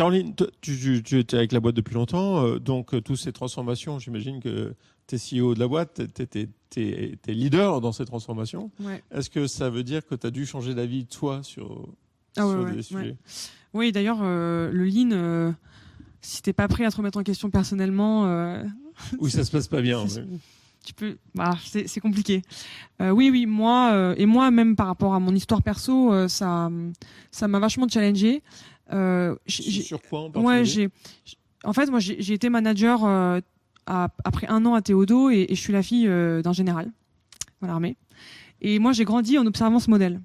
Caroline, tu, tu, étais avec la boîte depuis longtemps, euh, donc toutes ces transformations, j'imagine que tu es CEO de la boîte, tu es, leader dans ces transformations. Est-ce que ça veut dire que tu as dû changer d'avis, toi, sur, ah, sur des sujets? Oui, d'ailleurs, le lean, si t'es pas prêt à te remettre en question personnellement... oui, ça se passe pas bien tu peux bah, c'est compliqué. Euh, oui oui moi euh, et moi même par rapport à mon histoire perso euh, ça ça m'a vachement challengé sur quoi en ouais j'ai en fait moi j'ai été manager après un an à Théodo et, et je suis la fille d'un général dans l'armée et moi j'ai grandi en observant ce modèle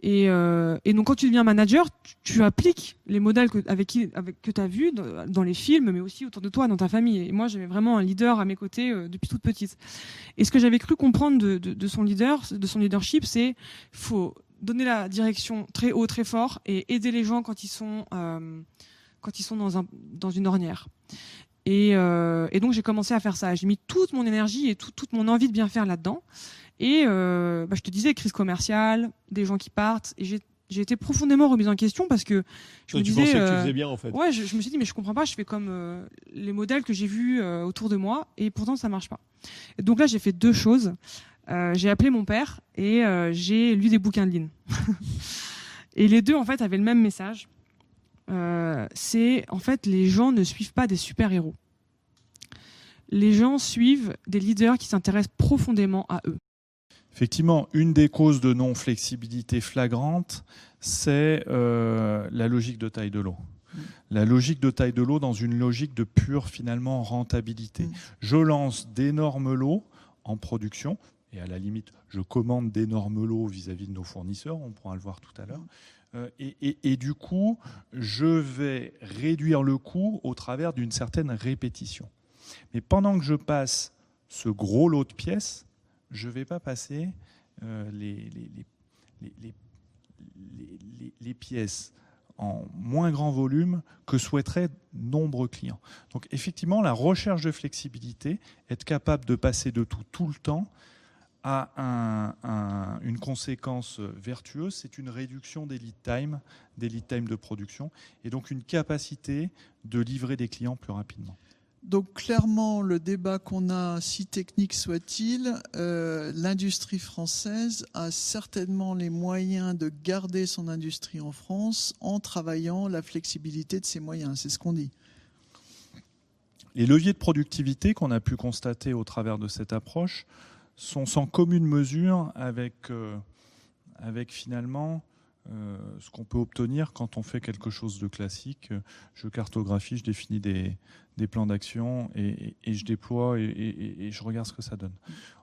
et, euh, et, donc quand tu deviens manager, tu, appliques les modèles que, avec qui, avec, que tu as vus dans, les films, mais aussi autour de toi, dans ta famille. Et moi, j'avais vraiment un leader à mes côtés euh, depuis toute petite. Et ce que j'avais cru comprendre de, de, de, son leader, de son leadership, c'est faut donner la direction très haut, très fort, et aider les gens quand ils sont euh, quand ils sont dans, un, dans une ornière. Et, euh, et donc j'ai commencé à faire ça. J'ai mis toute mon énergie et toute mon envie de bien faire là-dedans. Et euh, bah, je te disais, crise commerciale, des gens qui partent. Et j'ai été profondément remise en question parce que je me disais. que tu faisais bien en fait. Ouais, je, me suis dit, mais je comprends pas, je fais comme euh, les modèles que j'ai vus autour de moi et pourtant ça marche pas. Et donc là, j'ai fait deux choses. J'ai appelé mon père et j'ai lu des bouquins de ligne. et les deux, en fait, avaient le même message. C'est en fait, les gens ne suivent pas des super-héros. Les gens suivent des leaders qui s'intéressent profondément à eux. Effectivement, une des causes de non-flexibilité flagrante, c'est euh, la logique de taille de l'eau. La logique de taille de l'eau dans une logique de pure finalement rentabilité. Mm. Je lance d'énormes lots en production et à la limite, je commande d'énormes lots vis-à-vis de nos fournisseurs, on pourra le voir tout à l'heure. Euh, et, et, du coup, je vais réduire le coût au travers d'une certaine répétition. Mais pendant que je passe ce gros lot de pièces, je ne vais pas passer euh, les, les, pièces en moins grand volume que souhaiteraient nombreux clients. Donc effectivement, la recherche de flexibilité, être capable de passer de tout tout le temps, a une conséquence vertueuse, c'est une réduction des lead time, des lead time de production, et donc une capacité de livrer des clients plus rapidement. Donc clairement, le débat qu'on a, si technique soit-il, euh, l'industrie française a certainement les moyens de garder son industrie en France en travaillant la flexibilité de ses moyens. C'est ce qu'on dit. Les leviers de productivité qu'on a pu constater au travers de cette approche sont sans commune mesure avec, euh, avec finalement euh, ce qu'on peut obtenir quand on fait quelque chose de classique. Je cartographie, je définis des, plans d'action et, je déploie et, je regarde ce que ça donne.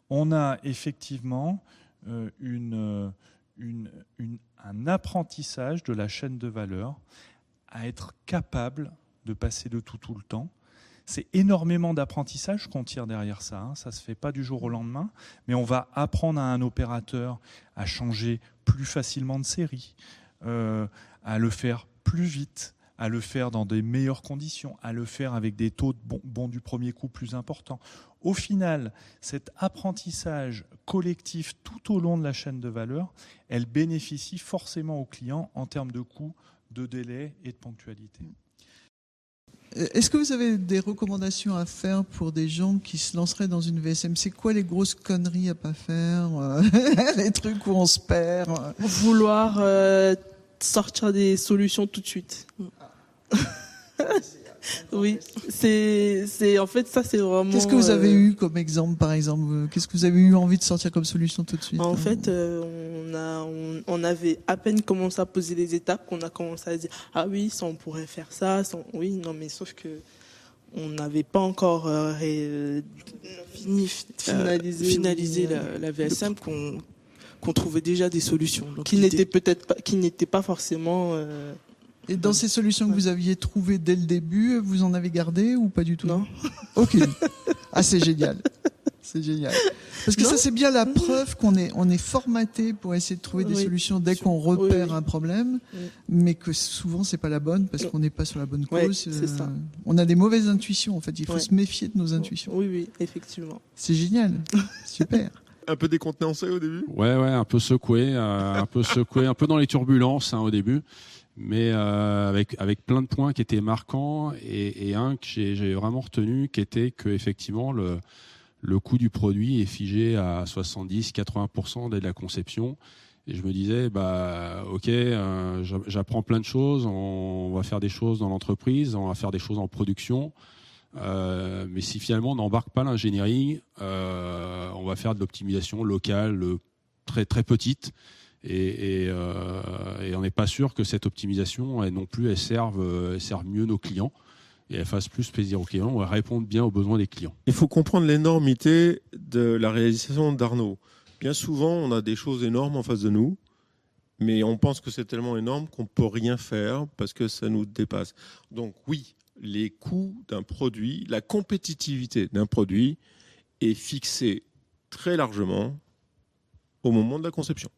On a effectivement euh, une, un apprentissage de la chaîne de valeur à être capable de passer de tout tout le temps. C'est énormément d'apprentissage qu'on tire derrière ça. Hein. Ça ne se fait pas du jour au lendemain, mais on va apprendre à un opérateur à changer plus facilement de série, euh, à le faire plus vite, à le faire dans des meilleures conditions, à le faire avec des taux de bon, du premier coup plus importants. Au final, cet apprentissage collectif tout au long de la chaîne de valeur, elle bénéficie forcément aux clients en termes de coûts, de délai et de ponctualité. Est-ce que vous avez des recommandations à faire pour des gens qui se lanceraient dans une VSM C'est quoi les grosses conneries à pas faire euh, Les trucs où on se perd Vouloir euh, sortir des solutions tout de suite. oui, c'est, c'est, en fait, ça, c'est vraiment. Qu'est-ce que vous avez euh, eu comme exemple, par exemple? Qu'est-ce que vous avez eu envie de sortir comme solution tout de suite En fait, on a, on, avait à peine commencé à poser les étapes qu'on a commencé à dire ah oui, ça on pourrait faire ça, oui, non mais sauf que on n'avait pas encore euh, euh, fini, finalisé, la, VSM qu'on qu'on trouvait déjà des solutions qui n'étaient peut-être pas qui n'étaient pas forcément euh, et dans ces solutions que vous aviez trouvées dès le début, vous en avez gardé ou pas du tout Non. Ok. Ah, c'est génial. C'est génial. Parce que ça, c'est bien la preuve qu'on est, on est formaté pour essayer de trouver des solutions dès qu'on repère un problème, mais que souvent c'est pas la bonne parce qu'on n'est pas sur la bonne cause. Euh, ça. On a des mauvaises intuitions, en fait. Il faut se méfier de nos intuitions. Oui, oui, effectivement. C'est génial. Super. un peu décontenancé au début? Ouais, ouais, un peu secoué, euh, un peu secoué, un peu dans les turbulences hein, au début. Mais avec avec plein de points qui étaient marquants et, un que j'ai vraiment retenu qui était que effectivement le le coût du produit est figé à 70-80% dès la conception. Et je me disais, bah, ok, euh, j'apprends plein de choses, on va faire des choses dans l'entreprise, on va faire des choses en production. Euh, mais si finalement on n'embarque pas l'ingénierie, euh, on va faire de l'optimisation locale très très petite. Et, on n'est pas sûr que cette optimisation, elle non plus, elle serve, elle serve mieux nos clients et elle fasse plus plaisir aux clients, on répondre bien aux besoins des clients. Il faut comprendre l'énormité de la réalisation d'Arnaud. Bien souvent, on a des choses énormes en face de nous, mais on pense que c'est tellement énorme qu'on ne peut rien faire parce que ça nous dépasse. Donc oui, les coûts d'un produit, la compétitivité d'un produit est fixée très largement au moment de la conception.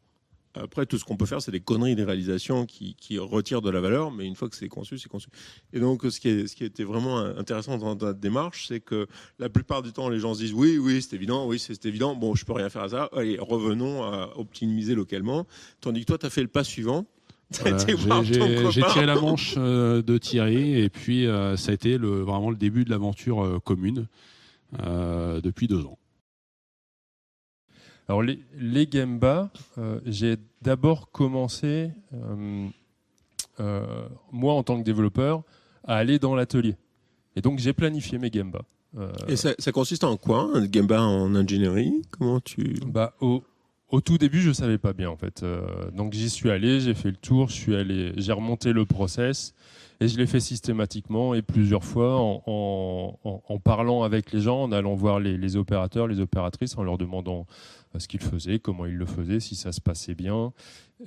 Après, tout ce qu'on peut faire, c'est des conneries des réalisations qui, retirent de la valeur, mais une fois que c'est conçu, c'est conçu. Et donc, ce qui, est, ce qui était vraiment intéressant dans ta démarche, c'est que la plupart du temps, les gens se disent oui, oui, c'est évident, oui, c'est évident, bon, je peux rien faire à ça, allez, revenons à optimiser localement. Tandis que toi, tu as fait le pas suivant. j'ai tiré la manche euh, de Thierry et puis euh, ça a été le, vraiment le début de l'aventure euh, commune depuis deux ans. Alors les, les Gemba, euh, j'ai d'abord commencé, euh, euh, moi en tant que développeur, à aller dans l'atelier. Et donc j'ai planifié mes Gemba. Et ça, consiste en quoi, un Gemba en ingénierie? Comment tu Bah au, au tout début, je savais pas bien en fait. donc j'y suis allé, j'ai fait le tour, je suis allé, j'ai remonté le process et je l'ai fait systématiquement et plusieurs fois en, en, en, parlant avec les gens, en allant voir les, les opérateurs, les opératrices, en leur demandant ce qu'il faisait, comment il le faisait, si ça se passait bien.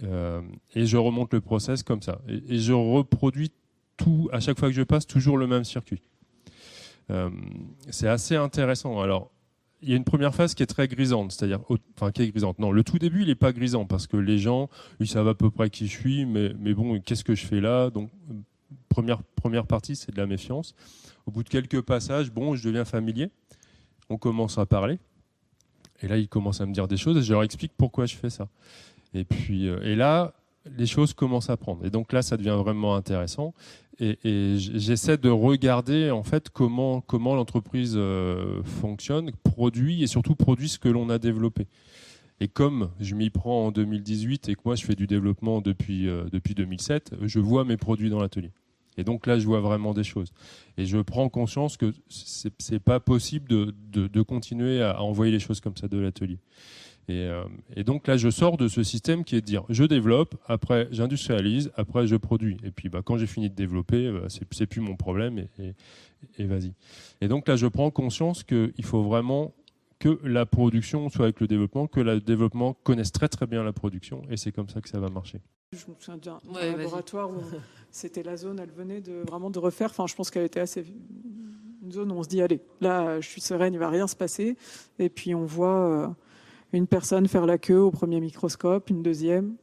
Euh, et je remonte le process comme ça. Et, je reproduis tout, à chaque fois que je passe, toujours le même circuit. Euh, c'est assez intéressant. Alors, il y a une première phase qui est très grisante, c'est-à-dire, enfin, qui est grisante. Non, le tout début, il n'est pas grisant parce que les gens, ils savent à peu près qui je suis, mais, mais bon, qu'est-ce que je fais là? Donc, première, première partie, c'est de la méfiance. Au bout de quelques passages, bon, je deviens familier. On commence à parler. Et là, ils commencent à me dire des choses et je leur explique pourquoi je fais ça. Et puis, euh, et là, les choses commencent à prendre. Et donc là, ça devient vraiment intéressant. Et, j'essaie de regarder en fait comment comment l'entreprise euh, fonctionne, produit et surtout produit ce que l'on a développé. Et comme je m'y prends en 2018 et que moi je fais du développement depuis euh, depuis 2007, je vois mes produits dans l'atelier. Et donc là, je vois vraiment des choses. Et je prends conscience que c'est, n'est pas possible de, continuer à, envoyer les choses comme ça de l'atelier. Et, euh, et, donc là, je sors de ce système qui est de dire, je développe, après j'industrialise, après je produis. Et puis bah, quand j'ai fini de développer, bah, c'est, c'est plus mon problème et, vas-y. Et donc là, je prends conscience qu'il faut vraiment que la production soit avec le développement, que le développement connaisse très très bien la production, et c'est comme ça que ça va marcher. Je me souviens d'un laboratoire où c'était la zone, elle venait de vraiment de refaire. Enfin, je pense qu'elle était assez une zone où on se dit allez, là, je suis sereine, il va rien se passer. Et puis on voit euh, une personne faire la queue au premier microscope, une deuxième,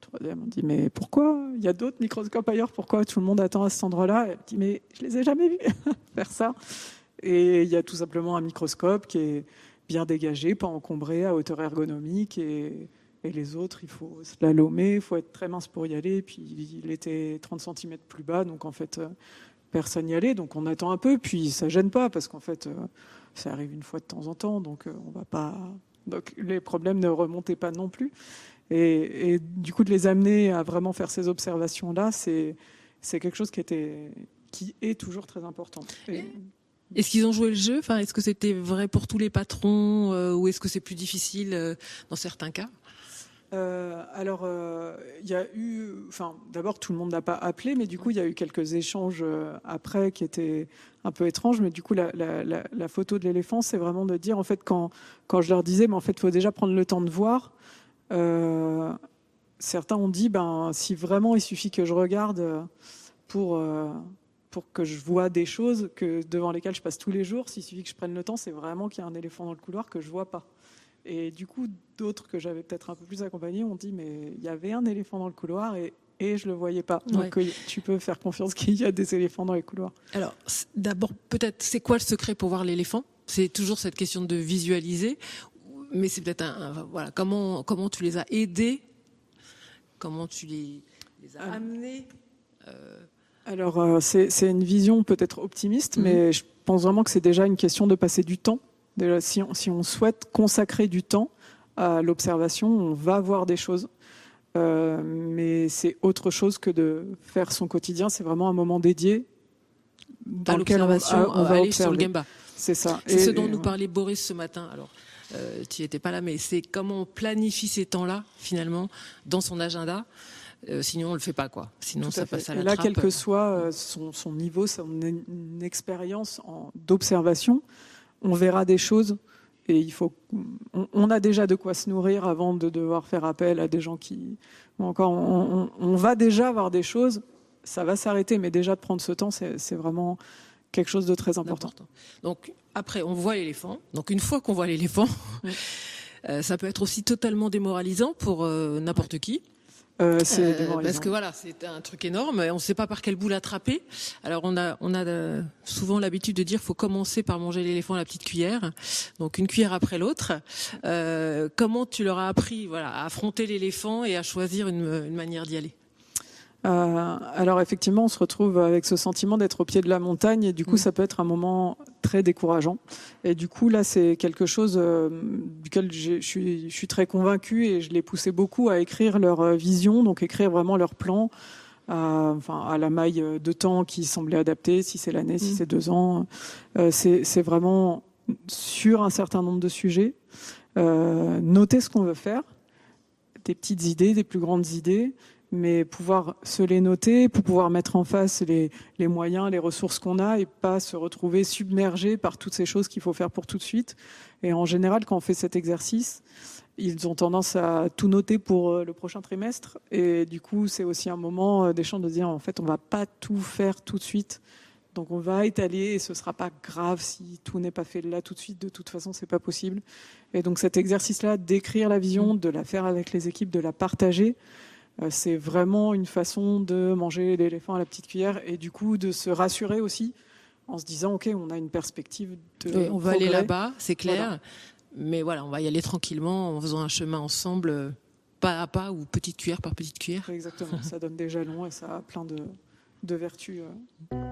troisième. On dit mais pourquoi? Il y a d'autres microscopes ailleurs. Pourquoi tout le monde attend à cet endroit-là? Elle dit mais je les ai jamais vus faire ça. Et il y a tout simplement un microscope qui est bien dégagé, pas encombré, à hauteur ergonomique et et les autres, il faut slalomer, il faut être très mince pour y aller. Puis il était 30 cm plus bas, donc en fait, euh, personne n'y allait. Donc on attend un peu, puis ça gêne pas, parce qu'en fait, euh, ça arrive une fois de temps en temps, donc euh, on va pas. Donc les problèmes ne remontaient pas non plus. Et, du coup, de les amener à vraiment faire ces observations-là, c'est c'est quelque chose qui était qui est toujours très important. Est-ce qu'ils ont joué le jeu? Enfin, est-ce que c'était vrai pour tous les patrons ou est-ce que c'est plus difficile dans certains cas? Euh, alors, euh, il y a eu, enfin, d'abord tout le monde n'a pas appelé, mais du coup il y a eu quelques échanges euh, après qui étaient un peu étranges. Mais du coup, la, photo de l'éléphant, c'est vraiment de dire, en fait, quand quand je leur disais, mais en fait, il faut déjà prendre le temps de voir. certains ont dit, ben, si vraiment il suffit que je regarde pour pour que je vois des choses que devant lesquelles je passe tous les jours, s'il suffit que je prenne le temps, c'est vraiment qu'il y a un éléphant dans le couloir que je vois pas. Et du coup, d'autres que j'avais peut-être un peu plus accompagnés ont dit mais il y avait un éléphant dans le couloir et et je le voyais pas. Donc tu peux faire confiance qu'il y a des éléphants dans les couloirs. Alors d'abord peut-être c'est quoi le secret pour voir l'éléphant? C'est toujours cette question de visualiser, mais c'est peut-être un, voilà comment comment tu les as aidés, comment tu les, les as amenés? Alors, c'est une vision peut-être optimiste, mhm. mais je pense vraiment que c'est déjà une question de passer du temps. Si, on, si on souhaite consacrer du temps à l'observation, on va voir des choses. mais c'est autre chose que de faire son quotidien. C'est vraiment un moment dédié dans lequel on, on, va aller sur le Gemba. C'est ça. C'est ce dont nous parlait Boris ce matin. Alors, euh, tu étais pas là, mais c'est comment on planifie ces temps-là finalement dans son agenda. Euh, sinon, on le fait pas, quoi. Sinon, ça passe à la Et là, quel que soit euh, son, son, niveau, son une expérience d'observation, on verra des choses. Et il faut, on, a déjà de quoi se nourrir avant de devoir faire appel à des gens qui, encore, on, on va déjà voir des choses. Ça va s'arrêter, mais déjà de prendre ce temps, c'est vraiment quelque chose de très important. Donc après, on voit l'éléphant. Donc une fois qu'on voit l'éléphant, euh, ça peut être aussi totalement démoralisant pour euh, n'importe qui. Euh, euh parce que voilà, c'est un truc énorme. On ne sait pas par quel bout l'attraper. Alors on a, on a souvent l'habitude de dire, faut commencer par manger l'éléphant à la petite cuillère, donc une cuillère après l'autre. Euh, comment tu leur as appris, voilà, à affronter l'éléphant et à choisir une, une manière d'y aller? Euh, alors effectivement, on se retrouve avec ce sentiment d'être au pied de la montagne et du coup, mm. ça peut être un moment très décourageant. Et du coup, là, c'est quelque chose euh, duquel je suis, je suis très convaincue et je les poussé beaucoup à écrire leur euh, vision, donc écrire vraiment leur plan. enfin, à la maille de temps qui semblait adaptée, si c'est l'année, si mm. c'est deux ans. c'est vraiment sur un certain nombre de sujets. noter ce qu'on veut faire, des petites idées, des plus grandes idées, mais pouvoir se les noter pour pouvoir mettre en face les, moyens, les ressources qu'on a et pas se retrouver submergé par toutes ces choses qu'il faut faire pour tout de suite. Et en général, quand on fait cet exercice, ils ont tendance à tout noter pour euh, le prochain trimestre. Et du coup, c'est aussi un moment euh, d'échange de dire, en fait, on va pas tout faire tout de suite. Donc on va étaler et ce sera pas grave si tout n'est pas fait là tout de suite. De toute façon, c'est pas possible. Et donc cet exercice-là, d'écrire la vision, de la faire avec les équipes, de la partager, c'est vraiment une façon de manger l'éléphant à la petite cuillère et du coup de se rassurer aussi en se disant ok on a une perspective de on va aller là-bas c'est clair. Mais voilà on va y aller tranquillement en faisant un chemin ensemble pas à pas ou petite cuillère par petite cuillère. Exactement ça donne des jalons et ça a plein de, de vertus euh.